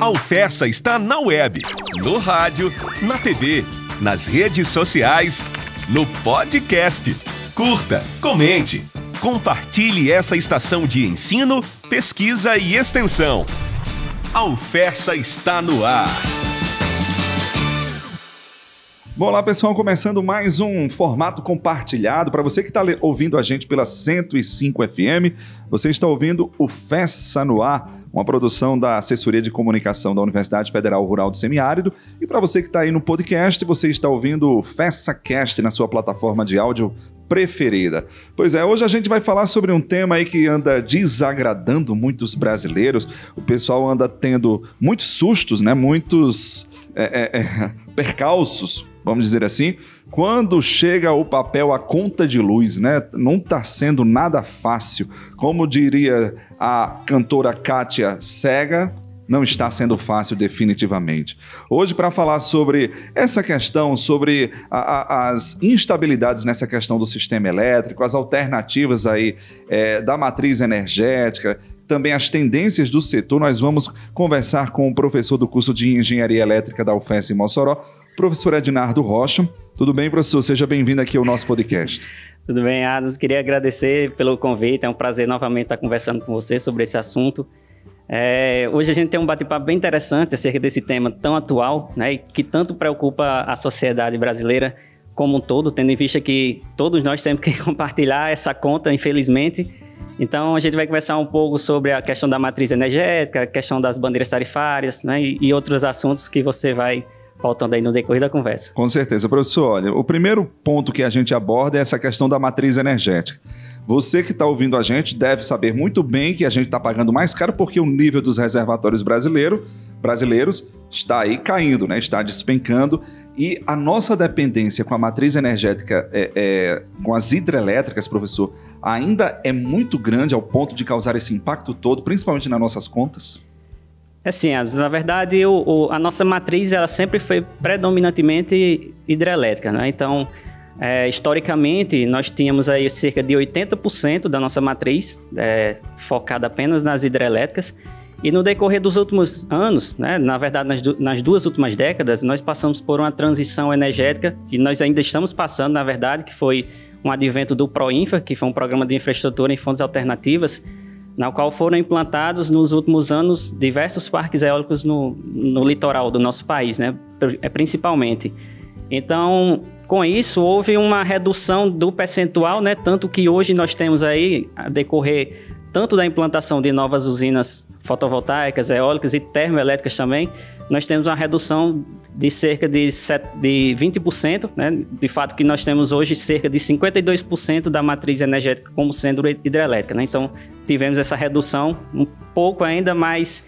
A Alfessa está na web, no rádio, na TV, nas redes sociais, no podcast. Curta, comente, compartilhe essa estação de ensino, pesquisa e extensão. A Alfessa está no ar. Bom, lá pessoal, começando mais um formato compartilhado. Para você que está ouvindo a gente pela 105 FM, você está ouvindo o Fessa no Ar, uma produção da Assessoria de Comunicação da Universidade Federal Rural do Semiárido. E para você que está aí no podcast, você está ouvindo o FessaCast na sua plataforma de áudio preferida. Pois é, hoje a gente vai falar sobre um tema aí que anda desagradando muitos brasileiros. O pessoal anda tendo muitos sustos, né? Muitos é, é, é, percalços vamos dizer assim, quando chega o papel a conta de luz, né? Não está sendo nada fácil. Como diria a cantora Kátia Cega, não está sendo fácil definitivamente. Hoje, para falar sobre essa questão, sobre a, a, as instabilidades nessa questão do sistema elétrico, as alternativas aí é, da matriz energética, também as tendências do setor, nós vamos conversar com o professor do curso de Engenharia Elétrica da UFES em Mossoró, professor Ednardo Rocha. Tudo bem, professor? Seja bem-vindo aqui ao nosso podcast. Tudo bem, Adams. Queria agradecer pelo convite. É um prazer novamente estar conversando com você sobre esse assunto. É, hoje a gente tem um bate-papo bem interessante acerca desse tema tão atual, né, que tanto preocupa a sociedade brasileira como um todo, tendo em vista que todos nós temos que compartilhar essa conta, infelizmente. Então a gente vai conversar um pouco sobre a questão da matriz energética, a questão das bandeiras tarifárias, né, e, e outros assuntos que você vai faltando aí no decorrer da conversa. Com certeza, professor. Olha, o primeiro ponto que a gente aborda é essa questão da matriz energética. Você que está ouvindo a gente deve saber muito bem que a gente está pagando mais caro porque o nível dos reservatórios brasileiro, brasileiros está aí caindo, né? está despencando. E a nossa dependência com a matriz energética, é, é, com as hidrelétricas, professor, ainda é muito grande ao ponto de causar esse impacto todo, principalmente nas nossas contas? É sim, na verdade, o, o, a nossa matriz ela sempre foi predominantemente hidrelétrica, né? Então, é, historicamente, nós tínhamos aí cerca de 80% da nossa matriz é, focada apenas nas hidrelétricas. E no decorrer dos últimos anos, né, na verdade, nas, nas duas últimas décadas, nós passamos por uma transição energética, que nós ainda estamos passando, na verdade, que foi um advento do PROINFA, que foi um programa de infraestrutura em fontes alternativas, na qual foram implantados nos últimos anos diversos parques eólicos no, no litoral do nosso país, né, é, principalmente. Então, com isso, houve uma redução do percentual, né, tanto que hoje nós temos aí, a decorrer tanto da implantação de novas usinas fotovoltaicas, eólicas e termoelétricas também, nós temos uma redução de cerca de, de 20%, né? de fato que nós temos hoje cerca de 52% da matriz energética como sendo hidrelétrica. Né? Então, tivemos essa redução um pouco ainda, mas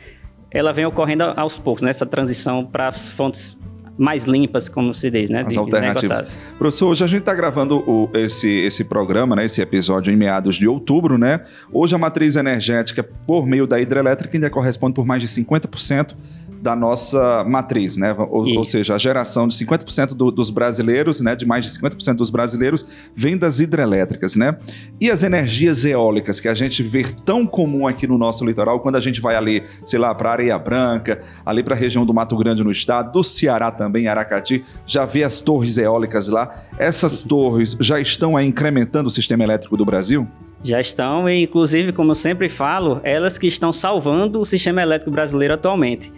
ela vem ocorrendo aos poucos, nessa né? transição para as fontes mais limpas, como se diz, né? As alternativas. Professor, hoje a gente está gravando o, esse, esse programa, né? Esse episódio em meados de outubro, né? Hoje a matriz energética por meio da hidrelétrica ainda corresponde por mais de 50% da nossa matriz, né? Ou, ou seja, a geração de 50% do, dos brasileiros, né? De mais de 50% dos brasileiros vem das hidrelétricas, né? E as energias eólicas que a gente vê tão comum aqui no nosso litoral, quando a gente vai ali, sei lá, para Areia Branca, ali para a região do Mato Grande no estado, do Ceará também, Aracati, já vê as torres eólicas lá. Essas torres já estão aí incrementando o sistema elétrico do Brasil? Já estão, e inclusive, como eu sempre falo, elas que estão salvando o sistema elétrico brasileiro atualmente.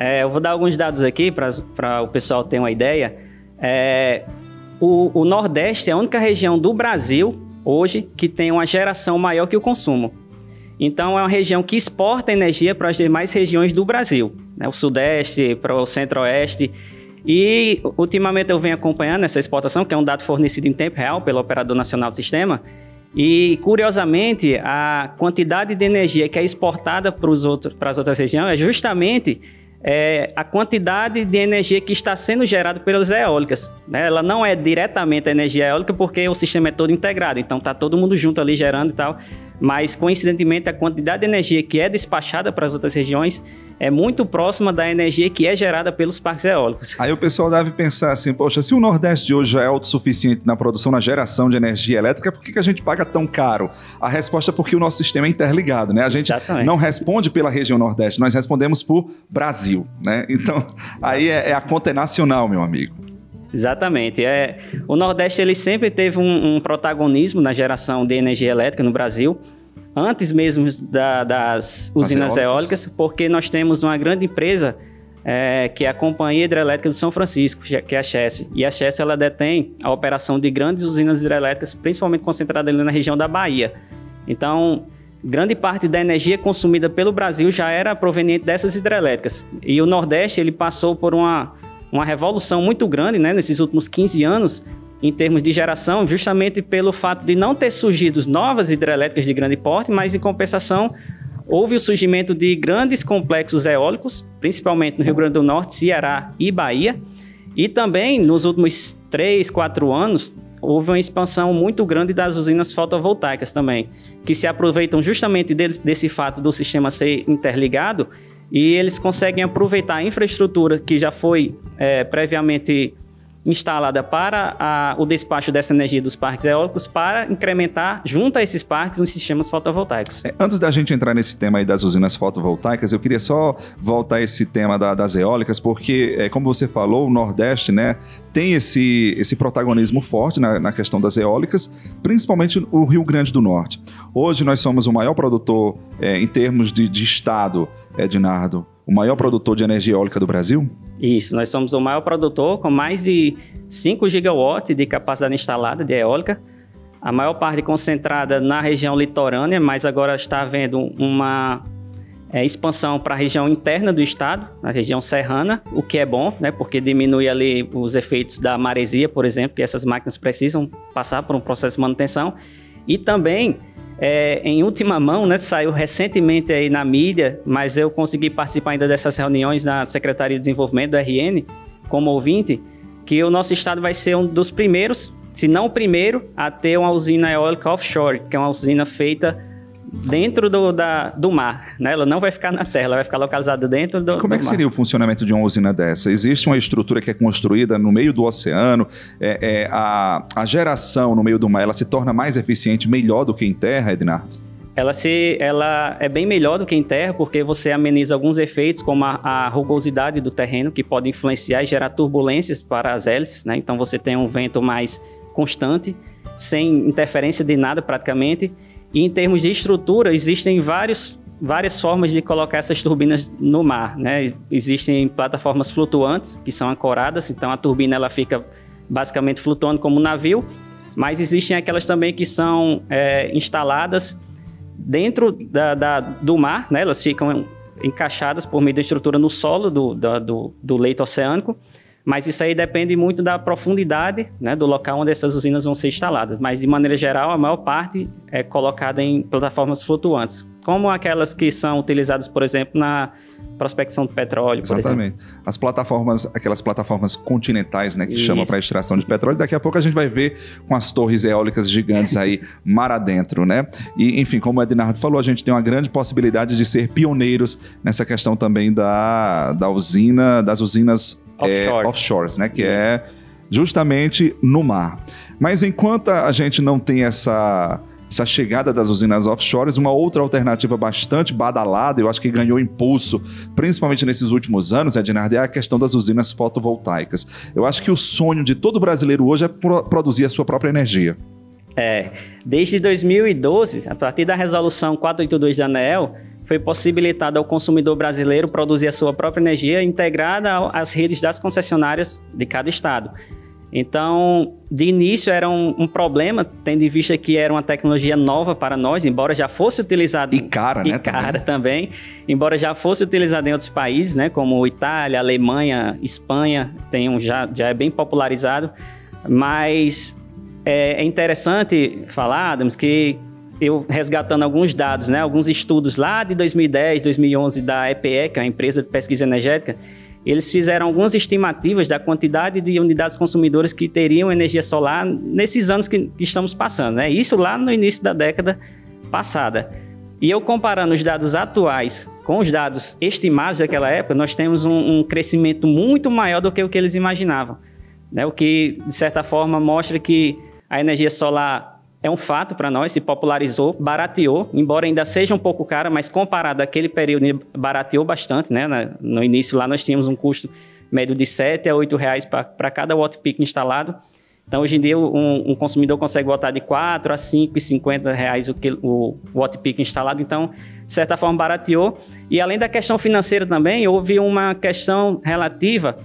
É, eu vou dar alguns dados aqui para o pessoal ter uma ideia. É, o, o, Nordeste é a única região do Brasil hoje que tem uma geração maior que o consumo. Então, é uma região que exporta energia para as demais regiões do Brasil, né? o Sudeste, para o Centro-Oeste. E, ultimamente, eu venho acompanhando essa exportação, que é um dado fornecido em tempo real pelo Operador Nacional do Sistema. E, curiosamente, a quantidade de energia que é exportada para, os outros, para as outras regiões é justamente é, a quantidade de energia que está sendo gerada pelas eólicas. Né? Ela não é diretamente a energia eólica porque o sistema é todo integrado, então está todo mundo junto ali gerando e tal. Mas coincidentemente a quantidade de energia que é despachada para as outras regiões é muito próxima da energia que é gerada pelos parques eólicos. Aí o pessoal deve pensar assim, poxa, se o Nordeste de hoje já é autossuficiente na produção, na geração de energia elétrica, por que, que a gente paga tão caro? A resposta é porque o nosso sistema é interligado, né? A gente Exatamente. não responde pela região Nordeste, nós respondemos por Brasil, né? Então, aí é, é a conta nacional, meu amigo. Exatamente. É, o Nordeste ele sempre teve um, um, protagonismo na geração de energia elétrica no Brasil, antes mesmo da, das usinas eólicas. eólicas, porque nós temos uma grande empresa é, que é a Companhia Hidrelétrica do São Francisco, que é a Chess. E a Chess ela detém a operação de grandes usinas hidrelétricas, principalmente concentrada ali na região da Bahia. Então, grande parte da energia consumida pelo Brasil já era proveniente dessas hidrelétricas. E o Nordeste ele passou por uma uma revolução muito grande né, nesses últimos 15 anos em termos de geração, justamente pelo fato de não ter surgido novas hidrelétricas de grande porte, mas em compensação houve o surgimento de grandes complexos eólicos, principalmente no Rio Grande do Norte, Ceará e Bahia. E também nos últimos 3, 4 anos houve uma expansão muito grande das usinas fotovoltaicas também, que se aproveitam justamente desse fato do sistema ser interligado e eles conseguem aproveitar a infraestrutura que já foi é, previamente instalada para a, o despacho dessa energia dos parques eólicos para incrementar, junto a esses parques, os sistemas fotovoltaicos. É, antes da gente entrar nesse tema aí das usinas fotovoltaicas, eu queria só voltar a esse tema da, das eólicas, porque, é, como você falou, o Nordeste né, tem esse, esse protagonismo forte na, na questão das eólicas, principalmente o Rio Grande do Norte. Hoje nós somos o maior produtor é, em termos de, de estado Ednardo, o maior produtor de energia eólica do Brasil? Isso, nós somos o maior produtor com mais de 5 gigawatts de capacidade instalada de eólica. A maior parte concentrada na região litorânea, mas agora está havendo uma é, expansão para a região interna do estado, na região serrana, o que é bom, né, porque diminui ali os efeitos da maresia, por exemplo, que essas máquinas precisam passar por um processo de manutenção. E também é, em última mão, né, saiu recentemente aí na mídia, mas eu consegui participar ainda dessas reuniões na Secretaria de Desenvolvimento do RN, como ouvinte, que o nosso estado vai ser um dos primeiros, se não o primeiro, a ter uma usina eólica offshore, que é uma usina feita dentro do, da, do mar, né? Ela não vai ficar na terra, ela vai ficar localizada dentro do Como é que mar. seria o funcionamento de uma usina dessa? Existe uma estrutura que é construída no meio do oceano, é, é, a, a geração no meio do mar, ela se torna mais eficiente, melhor do que em terra, Ednar? Ela, se, ela é bem melhor do que em terra, porque você ameniza alguns efeitos, como a, a rugosidade do terreno, que pode influenciar e gerar turbulências para as hélices, né? Então você tem um vento mais constante, sem interferência de nada praticamente, e em termos de estrutura, existem vários, várias formas de colocar essas turbinas no mar. Né? Existem plataformas flutuantes, que são ancoradas, então a turbina ela fica basicamente flutuando como um navio, mas existem aquelas também que são é, instaladas dentro da, da, do mar, né? elas ficam encaixadas por meio da estrutura no solo do, da, do, do leito oceânico, mas isso aí depende muito da profundidade né, do local onde essas usinas vão ser instaladas. Mas, de maneira geral, a maior parte é colocada em plataformas flutuantes, como aquelas que são utilizadas, por exemplo, na prospecção de petróleo. Exatamente. As plataformas, aquelas plataformas continentais, né, que Isso. chamam para extração de petróleo. Daqui a pouco a gente vai ver com as torres eólicas gigantes aí mar adentro, né? E enfim, como o Ednardo falou, a gente tem uma grande possibilidade de ser pioneiros nessa questão também da, da usina, das usinas Offshore. É, offshores, né? Que Isso. é justamente no mar. Mas enquanto a gente não tem essa, essa chegada das usinas offshores, uma outra alternativa bastante badalada, eu acho que ganhou impulso, principalmente nesses últimos anos, Ednardo, é a questão das usinas fotovoltaicas. Eu acho que o sonho de todo brasileiro hoje é pro produzir a sua própria energia. É, desde 2012, a partir da resolução 482 da ANEEL, foi possibilitado ao consumidor brasileiro produzir a sua própria energia integrada às redes das concessionárias de cada estado. Então, de início era um, um, problema, tendo em vista que era uma tecnologia nova para nós, embora já fosse utilizada... E cara, e né? cara também. também. Embora já fosse utilizada em outros países, né? Como Itália, Alemanha, Espanha, tem um, já, já é bem popularizado. Mas é, é interessante falar, Adams, que eu resgatando alguns dados, né, alguns estudos lá de 2010, 2011 da EPE, que é uma empresa de pesquisa energética, eles fizeram algumas estimativas da quantidade de unidades consumidoras que teriam energia solar nesses anos que, que estamos passando, né? Isso lá no início da década passada. E eu comparando os dados atuais com os dados estimados daquela época, nós temos um, um crescimento muito maior do que o que eles imaginavam. Né? O que, de certa forma, mostra que a energia solar é um fato para nós, se popularizou, barateou, embora ainda seja um pouco cara, mas comparado àquele período, barateou bastante. Né? No início lá nós tínhamos um custo médio de 7 a 8 reais para cada watt peak instalado. Então, hoje em dia, um, um consumidor consegue botar de 4 a 5,50 reais o, o watt peak instalado. Então, de certa forma, barateou. E além da questão financeira também, houve uma questão relativa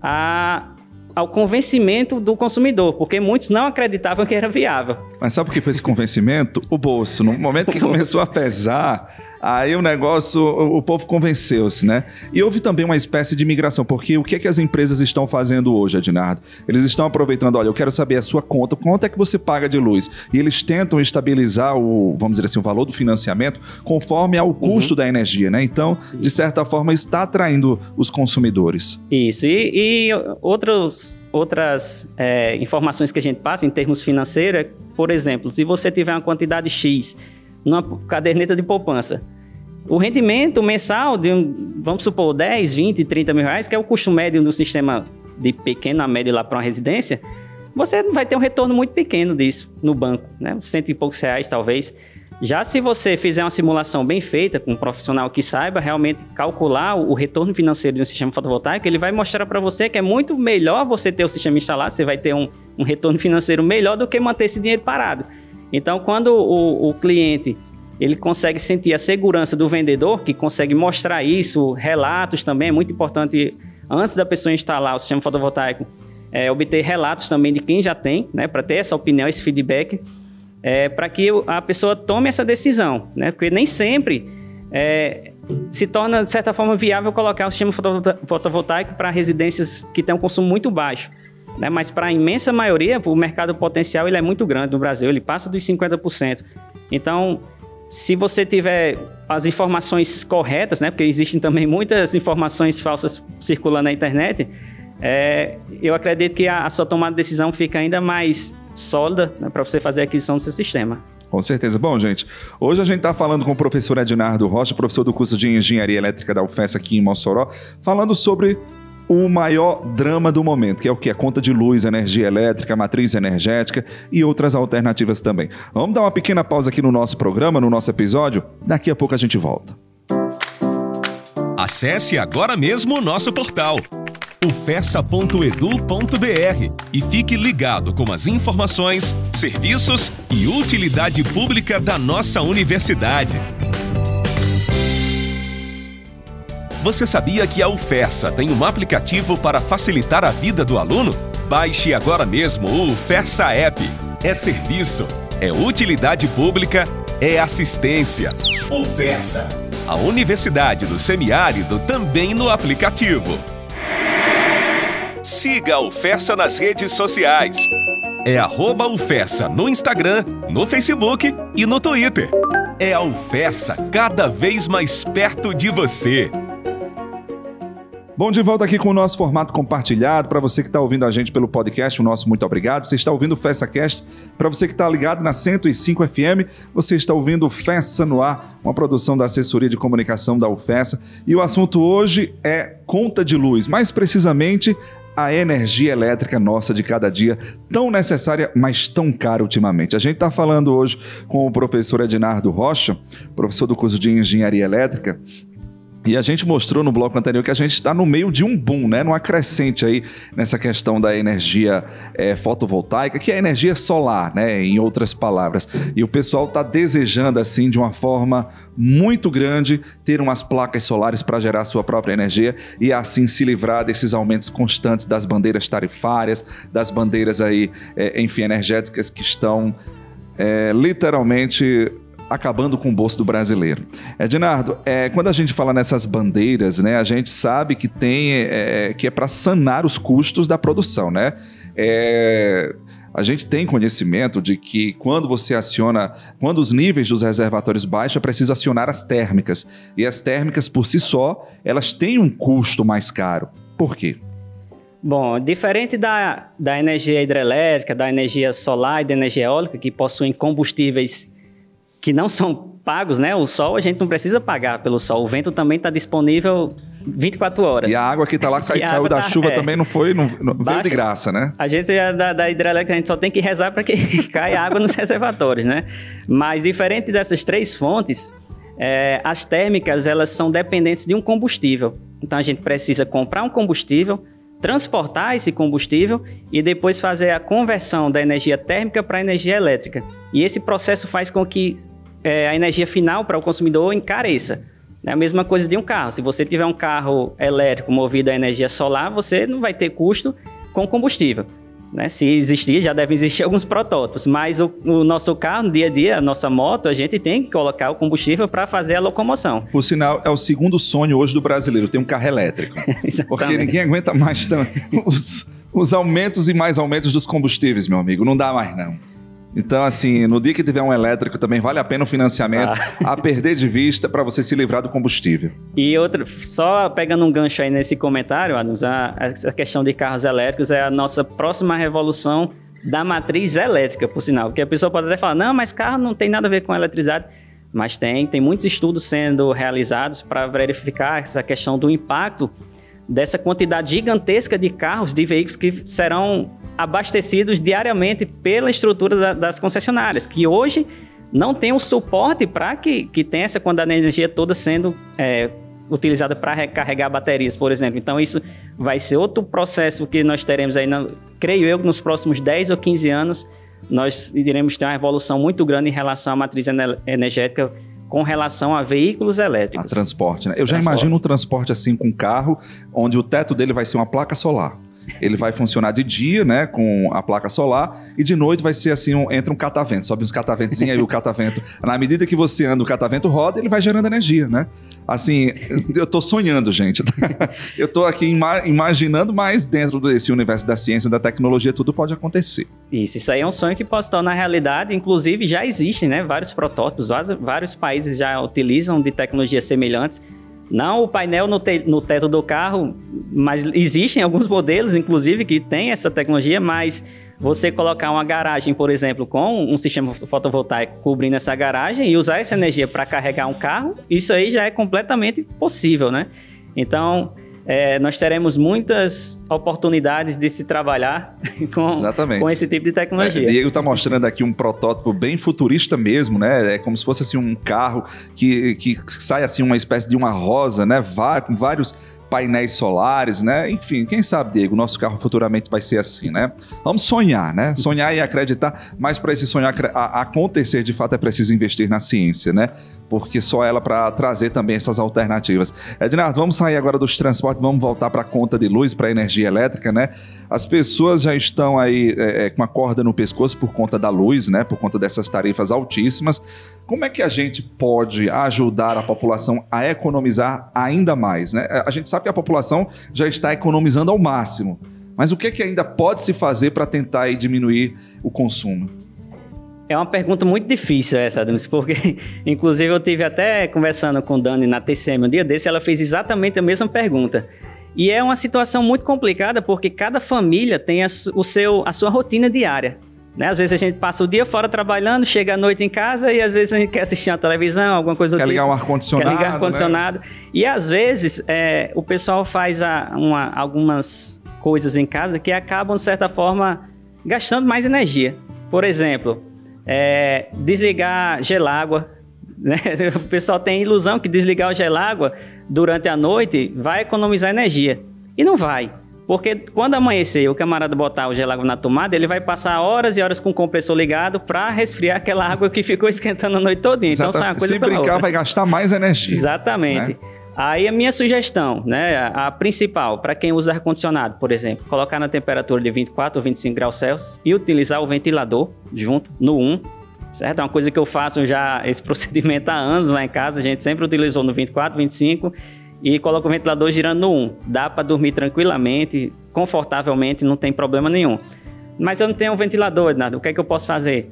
a, ao convencimento do consumidor, porque muitos não acreditavam que era viável. Mas sabe por que foi esse convencimento? O bolso. No momento que começou a pesar Aí o negócio, o, o povo convenceu-se, né? E houve também uma espécie de migração, porque o que, é que as empresas estão fazendo hoje, Ednardo? Eles estão aproveitando, olha, eu quero saber a sua conta, quanto é que você paga de luz? E eles tentam estabilizar o, vamos dizer assim, o valor do financiamento conforme ao custo uhum. da energia, né? Então, de certa forma, está atraindo os consumidores. Isso. E, e outros, outras é, informações que a gente passa em termos financeiros, por exemplo, se você tiver uma quantidade X numa caderneta de poupança. O rendimento mensal de, vamos supor, 10, 20, 30 mil reais, que é o custo médio do sistema de pequena a média lá para uma residência, você vai ter um retorno muito pequeno disso no banco, né? Cento e poucos reais, talvez. Já se você fizer uma simulação bem feita, com um profissional que saiba realmente calcular o retorno financeiro de um sistema fotovoltaico, ele vai mostrar para você que é muito melhor você ter o sistema instalado, você vai ter um, um retorno financeiro melhor do que manter esse dinheiro parado. Então, quando o, o cliente ele consegue sentir a segurança do vendedor, que consegue mostrar isso, relatos também, é muito importante, antes da pessoa instalar o sistema fotovoltaico, é, obter relatos também de quem já tem, né, para ter essa opinião, esse feedback, é, para que a pessoa tome essa decisão, né, porque nem sempre é, se torna, de certa forma, viável colocar o sistema fotovoltaico para residências que têm um consumo muito baixo. Né? Mas para a imensa maioria, o mercado potencial ele é muito grande no Brasil, ele passa dos 50%. Então, se você tiver as informações corretas, né? porque existem também muitas informações falsas circulando na internet, é, eu acredito que a, a, sua tomada de decisão fica ainda mais sólida né, para você fazer a aquisição do seu sistema. Com certeza. Bom, gente, hoje a gente está falando com o professor Ednardo Rocha, professor do curso de Engenharia Elétrica da UFES aqui em Mossoró, falando sobre o maior drama do momento, que é o que? A conta de luz, energia elétrica, matriz energética e outras alternativas também. Vamos dar uma pequena pausa aqui no nosso programa, no nosso episódio. Daqui a pouco a gente volta. Acesse agora mesmo o nosso portal ufessa.edu.br e fique ligado com as informações, serviços e utilidade pública da nossa universidade. Você sabia que a UFERSA tem um aplicativo para facilitar a vida do aluno? Baixe agora mesmo o UFERSA App. É serviço, é utilidade pública, é assistência. UFERSA. A Universidade do Semiárido também no aplicativo. Siga a UFERSA nas redes sociais. É arroba UFERSA no Instagram, no Facebook e no Twitter. É a UFERSA cada vez mais perto de você. Bom, de volta aqui com o nosso formato compartilhado. Para você que está ouvindo a gente pelo podcast, o nosso muito obrigado. Você está ouvindo o FessaCast. Para você que está ligado na 105 FM, você está ouvindo o Fessa no Ar, uma produção da assessoria de comunicação da UFESA. E o assunto hoje é conta de luz, mais precisamente a energia elétrica nossa de cada dia, tão necessária, mas tão cara ultimamente. A gente está falando hoje com o professor Ednardo Rocha, professor do curso de Engenharia Elétrica, e a gente mostrou no bloco anterior que a gente está no meio de um boom, né? Numa crescente aí nessa questão da energia é, fotovoltaica, que é a energia solar, né? Em outras palavras. E o pessoal está desejando, assim, de uma forma muito grande, ter umas placas solares para gerar sua própria energia e assim se livrar desses aumentos constantes das bandeiras tarifárias, das bandeiras aí, é, enfim, energéticas que estão é, literalmente acabando com o bolso do brasileiro. Ednardo, é, quando a gente fala nessas bandeiras, né, a gente sabe que tem é, é que é para sanar os custos da produção, né? É, a gente tem conhecimento de que quando você aciona, quando os níveis dos reservatórios baixam, é preciso acionar as térmicas. E as térmicas, por si só, elas têm um custo mais caro. Por quê? Bom, diferente da, da energia hidrelétrica, da energia solar e da energia eólica, que possuem combustíveis que não são pagos, né? O sol a gente não precisa pagar pelo sol. O vento também está disponível 24 horas. E a água que está lá sai, caiu da tá, chuva é, também não foi, não, não baixa, veio de graça, né? A gente é da, da hidrelétrica a gente só tem que rezar para que caia água nos reservatórios, né? Mas diferente dessas três fontes, é, as térmicas elas são dependentes de um combustível. Então a gente precisa comprar um combustível, transportar esse combustível e depois fazer a conversão da energia térmica para energia elétrica. E esse processo faz com que é, a energia final para o consumidor encareça. É a mesma coisa de um carro. Se você tiver um carro elétrico movido a energia solar, você não vai ter custo com combustível. Né? Se existir, já devem existir alguns protótipos, mas o, o, nosso carro, no dia a dia, a nossa moto, a gente tem que colocar o combustível para fazer a locomoção. Por sinal, é o segundo sonho hoje do brasileiro, ter um carro elétrico. Porque ninguém aguenta mais os, os aumentos e mais aumentos dos combustíveis, meu amigo. Não dá mais, não. Então, assim, no dia que tiver um elétrico também vale a pena o financiamento ah. a perder de vista para você se livrar do combustível. E outra, só pegando um gancho aí nesse comentário, Adams, a, a questão de carros elétricos é a nossa próxima revolução da matriz elétrica, por sinal. Porque a pessoa pode até falar, não, mas carro não tem nada a ver com eletricidade. Mas tem, tem muitos estudos sendo realizados para verificar essa questão do impacto dessa quantidade gigantesca de carros, de veículos que serão abastecidos diariamente pela estrutura da, das concessionárias, que hoje não tem o suporte para que, que tenha essa quantidade de energia toda sendo é, utilizada para recarregar baterias, por exemplo. Então, isso vai ser outro processo que nós teremos aí, na, creio eu, nos próximos 10 ou 15 anos, nós iremos ter uma evolução muito grande em relação à matriz energética com relação a veículos elétricos. A transporte, né? Eu já imagino um transporte assim com carro, onde o teto dele vai ser uma placa solar. Ele vai funcionar de dia, né, com a placa solar, e de noite vai ser assim, um, entra um catavento, sobe uns cataventos, aí o catavento, na medida que você anda, o catavento roda, ele vai gerando energia, né? Assim, eu tô sonhando, gente. eu tô aqui ima imaginando, mas dentro desse universo da ciência, da tecnologia, tudo pode acontecer. Isso, isso aí é um sonho que pode se tornar realidade. Inclusive, já existem, né? Vários protótipos, vários, vários países já utilizam de tecnologias semelhantes. Não o painel no, te no teto do carro, mas existem alguns modelos, inclusive, que têm essa tecnologia, mas você colocar uma garagem, por exemplo, com um sistema fotovoltaico cobrindo essa garagem e usar essa energia para carregar um carro, isso aí já é completamente possível, né? Então, é, nós teremos muitas oportunidades de se trabalhar com, com esse tipo de tecnologia. É, Diego está mostrando aqui um protótipo bem futurista mesmo, né? É como se fosse assim um carro que, que sai assim uma espécie de uma rosa, né? com vários painéis solares, né? Enfim, quem sabe, Diego, nosso carro futuramente vai ser assim, né? Vamos sonhar, né? Sonhar e acreditar, mas para esse sonhar acontecer, de fato, é preciso investir na ciência, né? Porque só ela para trazer também essas alternativas. Ednardo, vamos sair agora dos transportes, vamos voltar para a conta de luz, para a energia elétrica, né? As pessoas já estão aí é, é, com a corda no pescoço por conta da luz, né? Por conta dessas tarifas altíssimas. Como é que a gente pode ajudar a população a economizar ainda mais? Né? A gente sabe que a população já está economizando ao máximo, mas o que, é que ainda pode se fazer para tentar diminuir o consumo? É uma pergunta muito difícil essa, Adams, porque inclusive eu tive até conversando com Dani na TCM um dia desse, ela fez exatamente a mesma pergunta. E é uma situação muito complicada porque cada família tem a, o seu, a sua rotina diária. Né? Às vezes a gente passa o dia fora trabalhando, chega à noite em casa e às vezes a gente quer assistir uma televisão, alguma coisa do quer tipo. Ligar um ar-condicionado, quer ligar um ar-condicionado. Né? E às vezes é, o pessoal faz a, uma, algumas coisas em casa que acabam, de certa forma, gastando mais energia. Por exemplo, é, desligar gelágua. Né? O pessoal tem a ilusão que desligar o gelágua durante a noite vai economizar energia. E não vai. Porque quando amanhecer o camarada botar o gelágua na tomada, ele vai passar horas e horas com o compressor ligado para resfriar aquela água que ficou esquentando a noite toda. Então, sai uma coisa Se brincar, outra. vai gastar mais energia. Exatamente. Né? Aí a minha sugestão, né, a, principal, para quem usa ar-condicionado, por exemplo, colocar na temperatura de 24 ou 25 graus Celsius e utilizar o ventilador junto no 1, certo? É uma coisa que eu faço já esse procedimento há anos lá em casa, a gente sempre utilizou no 24, 25 e coloca o ventilador girando no 1. Dá para dormir tranquilamente, confortavelmente, não tem problema nenhum. Mas eu não tenho um ventilador, nada. O que é que eu posso fazer?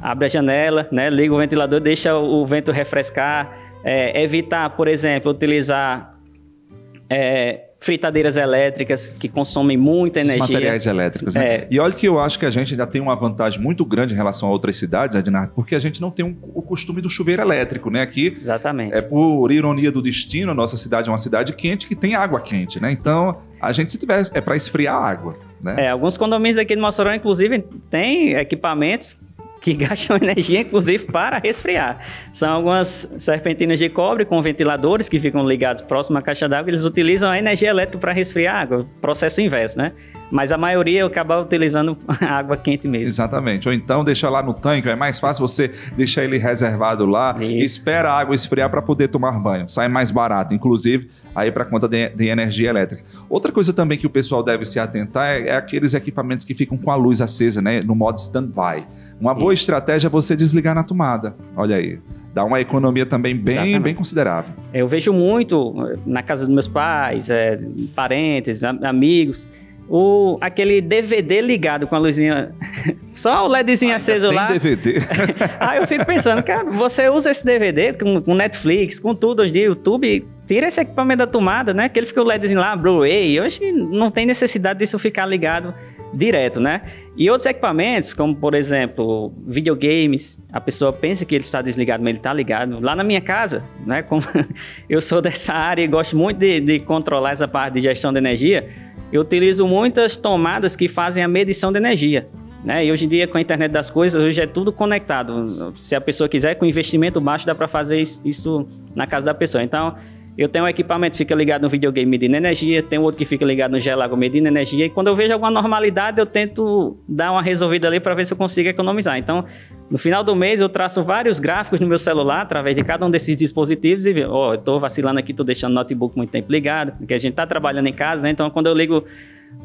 Abre a janela, né? liga o ventilador, deixa o vento refrescar. É, evitar, por exemplo, utilizar é, fritadeiras elétricas que consomem muita Esses energia. materiais elétricos, né? É. E olha que eu acho que a gente ainda tem uma vantagem muito grande em relação a outras cidades, Ednardo, porque a gente não tem um- o costume do chuveiro elétrico, né? Aqui Exatamente. É por ironia do destino, a nossa cidade é uma cidade quente que tem água quente, né? Então, a gente se tiver é para esfriar a água, né? É, alguns condomínios aqui de Mossoró, inclusive, têm equipamentos que gastam energia, inclusive, para resfriar. São algumas serpentinas de cobre com ventiladores que ficam ligados próximo à caixa d'água. Eles utilizam a energia elétrica para resfriar a água. Processo inverso, né? Mas a maioria acaba utilizando a água quente mesmo. Exatamente. Ou então deixa lá no tanque, é mais fácil você deixar ele reservado lá, Isso. espera a água esfriar para poder tomar banho. Sai mais barato, inclusive, aí para conta de, de energia elétrica. Outra coisa também que o pessoal deve se atentar é, é aqueles equipamentos que ficam com a luz acesa, né? No modo standby. Uma boa estratégia é você desligar na tomada. Olha aí. Dá uma economia também bem, Exatamente. bem considerável. Eu vejo muito eh, na casa dos meus pais, eh, parentes, am- amigos, o, aquele DVD ligado com a luzinha. Só o LEDzinho aceso Tem lá. DVD. Aí eu fico pensando, cara, você usa esse DVD com, com Netflix, com tudo hoje YouTube, tira esse equipamento da tomada, né? Que ele fica o LEDzinho lá, Blu-ray. Que não tem necessidade disso ficar ligado direto, né? E outros equipamentos, como por exemplo, videogames, a pessoa pensa que ele está desligado, mas ele está ligado. Lá na minha casa, né? Como eu sou dessa área e gosto muito de, de controlar essa parte de gestão de energia, eu utilizo muitas tomadas que fazem a medição de energia. Né? E hoje em dia, com a internet das coisas, hoje é tudo conectado. Se a pessoa quiser, com investimento baixo, dá para fazer is- isso na casa da pessoa. Então, eu tenho um equipamento que fica ligado no videogame medindo energia, tem outro que fica ligado no gelago medindo energia, e quando eu vejo alguma normalidade, eu tento dar uma resolvida ali para ver se eu consigo economizar. Então, no final do mês, eu traço vários gráficos no meu celular, através de cada um desses dispositivos, e ó, eu tô vacilando aqui, tô deixando o notebook muito tempo ligado, porque a gente tá trabalhando em casa, né? Então, quando eu ligo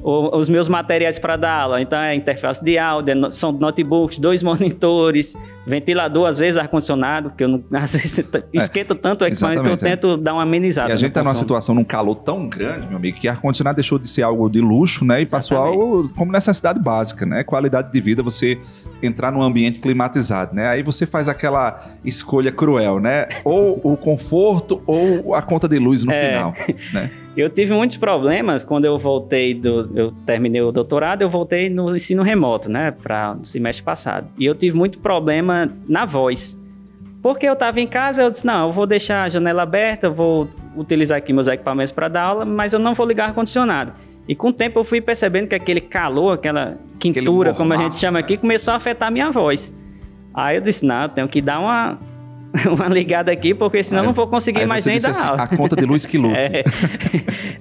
o- os meus materiais para dar aula. Então, é interface de áudio, é no- são notebooks, dois monitores, ventilador, às vezes ar-condicionado, que eu não, às vezes esquenta tanto o equipamento que eu exatamente, é. tento dar uma amenizada. E a gente tá numa situação num calor tão grande, meu amigo, que ar-condicionado deixou de ser algo de luxo, né? E passou Exatamente. algo como necessidade básica, né? Qualidade de vida, você entrar num ambiente climatizado, né? Aí você faz aquela escolha cruel, né? Ou o conforto ou a conta de luz no É. final, né? Eu tive muitos problemas quando eu voltei do. Eu terminei o doutorado, eu voltei no ensino remoto, né? Para o semestre passado. E eu tive muito problema na voz. Porque eu estava em casa, eu disse: não, eu vou deixar a janela aberta, eu vou utilizar aqui meus equipamentos para dar aula, mas eu não vou ligar ar-condicionado. E com o tempo eu fui percebendo que aquele calor, aquela quintura, como a gente mormaço, chama aqui, começou a afetar a minha voz. Aí eu disse: não, eu tenho que dar uma, uma ligada aqui, porque senão eu não vou conseguir Aí mais nem dar assim, aula. a conta de luz que luta. É.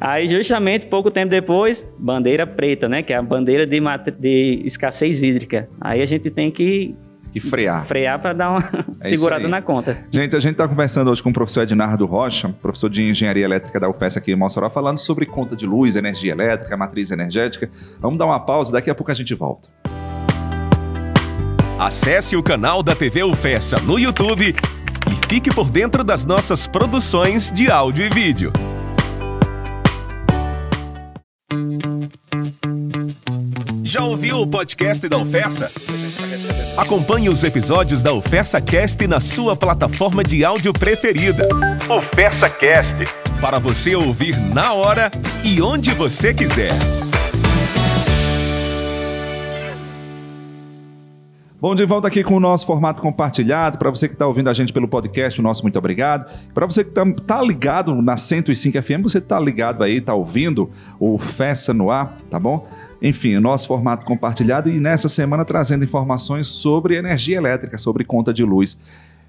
Aí, justamente, pouco tempo depois, bandeira preta, né? Que é a bandeira de, de escassez hídrica. Aí a gente tem que E frear. frear para dar uma É segurada na conta. Gente, a gente está conversando hoje com o professor Ednardo Rocha, professor de Engenharia Elétrica da UFES aqui em Mossoró, falando sobre conta de luz, energia elétrica, matriz energética. Vamos dar uma pausa, daqui a pouco a gente volta. Acesse o canal da TV UFESA no YouTube e fique por dentro das nossas produções de áudio e vídeo. Já ouviu o podcast da UFESA? Acompanhe os episódios da UFESA Cast na sua plataforma de áudio preferida. UFESA Cast, para você ouvir na hora e onde você quiser. Bom, de volta aqui com o nosso formato compartilhado. Para você que está ouvindo a gente pelo podcast, o nosso muito obrigado. Para você que está tá ligado na 105 FM, você está ligado aí, está ouvindo o Festa no ar, tá bom? Enfim, nosso formato compartilhado e nessa semana trazendo informações sobre energia elétrica, sobre conta de luz.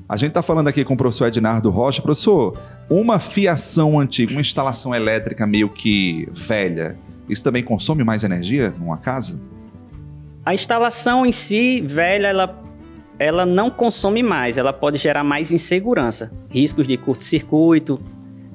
A gente está falando aqui com o professor Ednardo Rocha. Professor, uma fiação antiga, uma instalação elétrica meio que velha, isso também consome mais energia numa casa? A instalação em si, velha, ela, ela não consome mais, ela pode gerar mais insegurança, riscos de curto-circuito.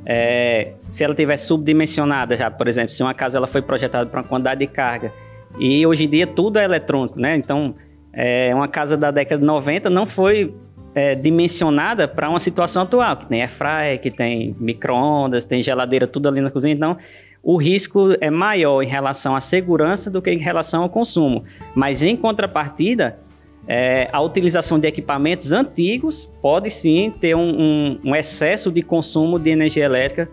É, se ela tiver subdimensionada já, por exemplo, se uma casa ela foi projetada para uma quantidade de carga e hoje em dia tudo é eletrônico, né? Então, é, uma casa da década de 90 não foi é, dimensionada para uma situação atual, que tem airfryer, que tem micro-ondas, tem geladeira, tudo ali na cozinha. Então, o risco é maior em relação à segurança do que em relação ao consumo. Mas, em contrapartida, é, a utilização de equipamentos antigos pode sim ter um, um- um excesso de consumo de energia elétrica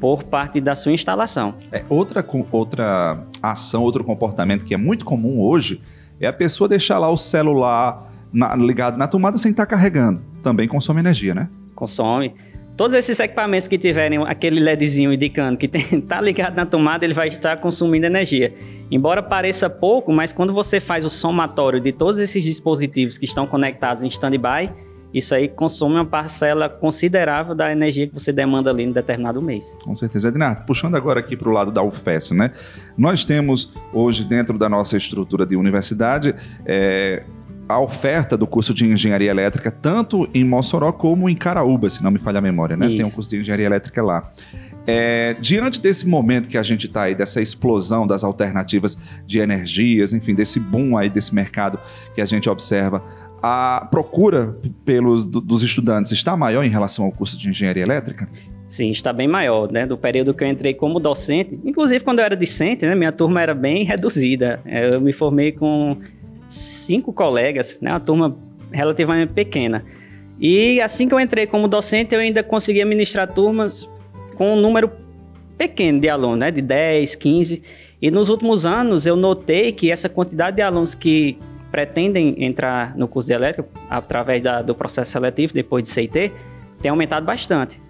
por parte da sua instalação. É, outra, outra ação, outro comportamento que é muito comum hoje é a pessoa deixar lá o celular na, ligado na tomada sem estar tá carregando. Também consome energia, né? Consome. Todos esses equipamentos que tiverem aquele LEDzinho indicando que está ligado na tomada, ele vai estar consumindo energia. Embora pareça pouco, mas quando você faz o somatório de todos esses dispositivos que estão conectados em standby, isso aí consome uma parcela considerável da energia que você demanda ali em determinado mês. Com certeza. Ednardo, puxando agora aqui para o lado da UFES, né? Nós temos hoje dentro da nossa estrutura de universidade é, a oferta do curso de engenharia elétrica, tanto em Mossoró como em Caraúba, se não me falha a memória, né? Isso. Tem um curso de engenharia elétrica lá. É, diante desse momento que a gente está aí, dessa explosão das alternativas de energias, enfim, desse boom aí desse mercado que a gente observa, a procura pelos dos estudantes está maior em relação ao curso de engenharia elétrica? Sim, está bem maior, né? Do período que eu entrei como docente, inclusive quando eu era discente, né? Minha turma era bem reduzida. Eu me formei com cinco colegas, né? Uma turma relativamente pequena. E assim que eu entrei como docente, eu ainda consegui administrar turmas com um número pequeno de alunos, né? De 10, 15. E nos últimos anos eu notei que essa quantidade de alunos que pretendem entrar no curso de elétrica através da, do processo seletivo depois de CIT tem aumentado bastante.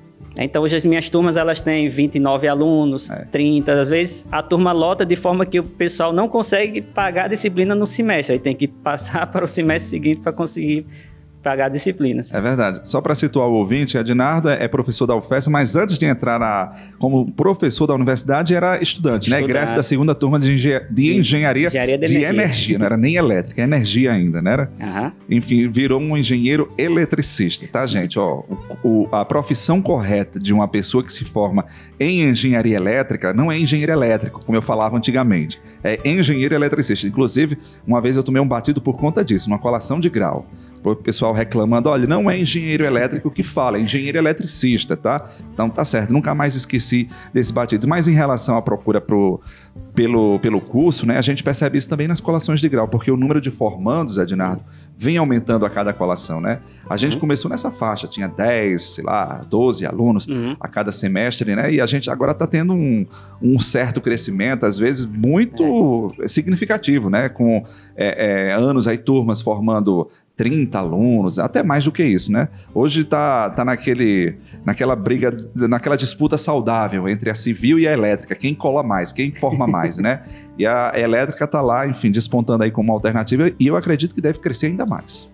Então, hoje as minhas turmas elas têm 29 alunos, é. 30, às vezes a turma lota de forma que o pessoal não consegue pagar a disciplina no semestre, aí tem que passar para o semestre seguinte para conseguir pagar disciplinas. É verdade. Só para situar o ouvinte, Ednardo é, é professor da UFES, mas antes de entrar na, como professor da universidade era estudante, né? estudante. né? Egresso da segunda turma de, engen de engenharia, engenharia de, de energia. energia. Não era nem elétrica, é energia ainda, né? Era? Uhum. Enfim, virou um engenheiro eletricista, tá, gente? Ó, o, o, a profissão correta de uma pessoa que se forma em engenharia elétrica não é engenheiro elétrico, como eu falava antigamente. É engenheiro eletricista. Inclusive, uma vez eu tomei um batido por conta disso, uma colação de grau o pessoal reclamando, olha, não é engenheiro elétrico que fala, é engenheiro eletricista, tá? Então tá certo, nunca mais esqueci desse batido. Mas em relação à procura pro, pelo, pelo curso, né, a gente percebe isso também nas colações de grau, porque o número de formandos, Ednardo, vem aumentando a cada colação, né? A gente uhum. começou nessa faixa, tinha 10, sei lá, 12 alunos uhum. a cada semestre, né? E a gente agora está tendo um, um, certo crescimento, às vezes muito é. significativo, né? Com é, é, anos aí, turmas formando 30 alunos, até mais do que isso, né? Hoje está tá naquele, naquela briga, naquela disputa saudável entre a civil e a elétrica, quem cola mais, quem forma mais, né? E a elétrica está lá, enfim, despontando aí como alternativa e eu acredito que deve crescer ainda mais.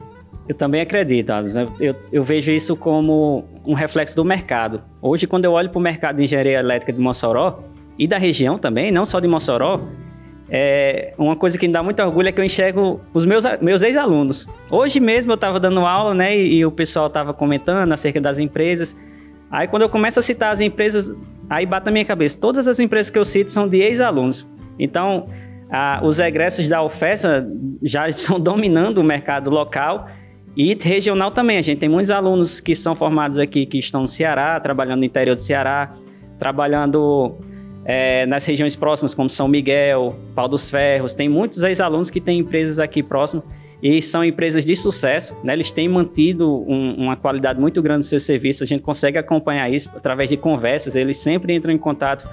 Eu também acredito, eu, eu vejo isso como um reflexo do mercado. Hoje, quando eu olho para o mercado de engenharia elétrica de Mossoró, e da região também, não só de Mossoró, é, uma coisa que me dá muito orgulho é que eu enxergo os meus, meus ex-alunos. Hoje mesmo eu estava dando aula, né, e, e o pessoal estava comentando acerca das empresas. Aí quando eu começo a citar as empresas, aí bate na minha cabeça. Todas as empresas que eu cito são de ex-alunos. Então, a, os egressos da UFESA já estão dominando o mercado local e regional também. A gente tem muitos alunos que são formados aqui, que estão no Ceará, trabalhando no interior do Ceará, trabalhando é, nas regiões próximas, como São Miguel, Pau dos Ferros. Tem muitos ex-alunos que têm empresas aqui próximas e são empresas de sucesso. Né? Eles têm mantido um, uma qualidade muito grande do seu serviço. A gente consegue acompanhar isso através de conversas. Eles sempre entram em contato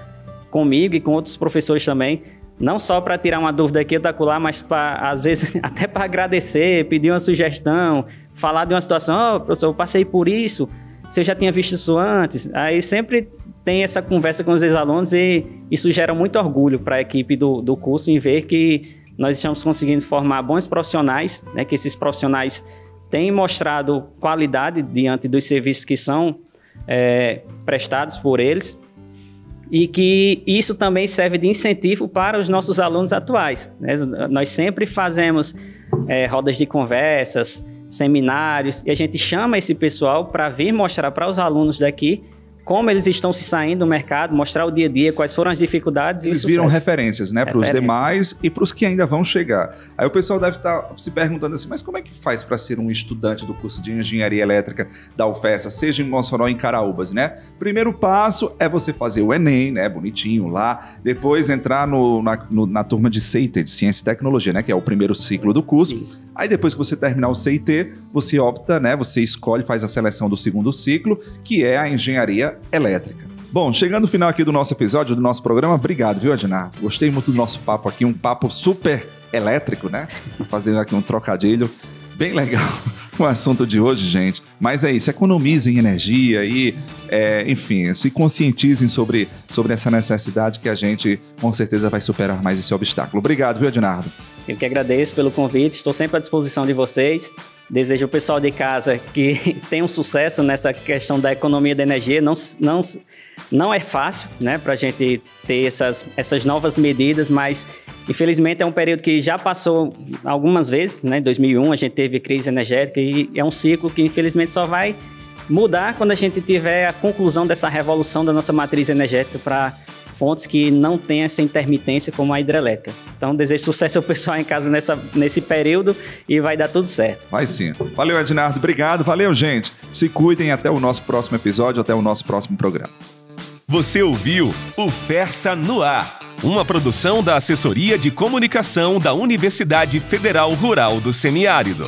comigo e com outros professores também. Não só para tirar uma dúvida aqui ou acolá, mas para, às vezes, até para agradecer, pedir uma sugestão, falar de uma situação, oh, professor, eu passei por isso, você já tinha visto isso antes. Aí sempre tem essa conversa com os ex-alunos e isso gera muito orgulho para a equipe do, do curso em ver que nós estamos conseguindo formar bons profissionais, né, que esses profissionais têm mostrado qualidade diante dos serviços que são é, prestados por eles e que isso também serve de incentivo para os nossos alunos atuais. Né? Nós sempre fazemos é, rodas de conversas, seminários, e a gente chama esse pessoal para vir mostrar para os alunos daqui como eles estão se saindo do mercado, mostrar o dia a dia, quais foram as dificuldades eles e Eles viram referências, né, para os demais e para os que ainda vão chegar. Aí o pessoal deve estar tá se perguntando assim, mas como é que faz para ser um estudante do curso de Engenharia Elétrica da UFESA, seja em Mossoró ou em Caraúbas, né? Primeiro passo é você fazer o Enem, né, bonitinho lá, depois entrar no, na, no, na turma de CIT, de Ciência e Tecnologia, né, que é o primeiro ciclo do curso. Isso. Aí depois que você terminar o CIT, você opta, né? Você escolhe, faz a seleção do segundo ciclo, que é a engenharia elétrica. Bom, chegando no final aqui do nosso episódio, do nosso programa, obrigado, viu, Adinardo? Gostei muito do nosso papo aqui, um papo super elétrico, né? Fazendo aqui um trocadilho bem legal o assunto de hoje, gente. Mas é isso, economizem energia e, é, enfim, se conscientizem sobre, sobre essa necessidade que a gente com certeza vai superar mais esse obstáculo. Obrigado, viu, Ednardo? Eu que agradeço pelo convite, estou sempre à disposição de vocês. Desejo ao pessoal de casa que tenha um sucesso nessa questão da economia da energia. Não, não, não é fácil, né, para a gente ter essas, essas novas medidas, mas infelizmente é um período que já passou algumas vezes, né? Em 2001 a gente teve crise energética e é um ciclo que infelizmente só vai mudar quando a gente tiver a conclusão dessa revolução da nossa matriz energética para fontes que não têm essa intermitência como a hidrelétrica. Então, desejo sucesso ao pessoal em casa nessa, nesse período e vai dar tudo certo. Vai sim. Valeu, Ednardo. Obrigado. Valeu, gente. Se cuidem até o nosso próximo episódio, até o nosso próximo programa. Você ouviu o Fersa no Ar, uma produção da Assessoria de Comunicação da Universidade Federal Rural do Semiárido.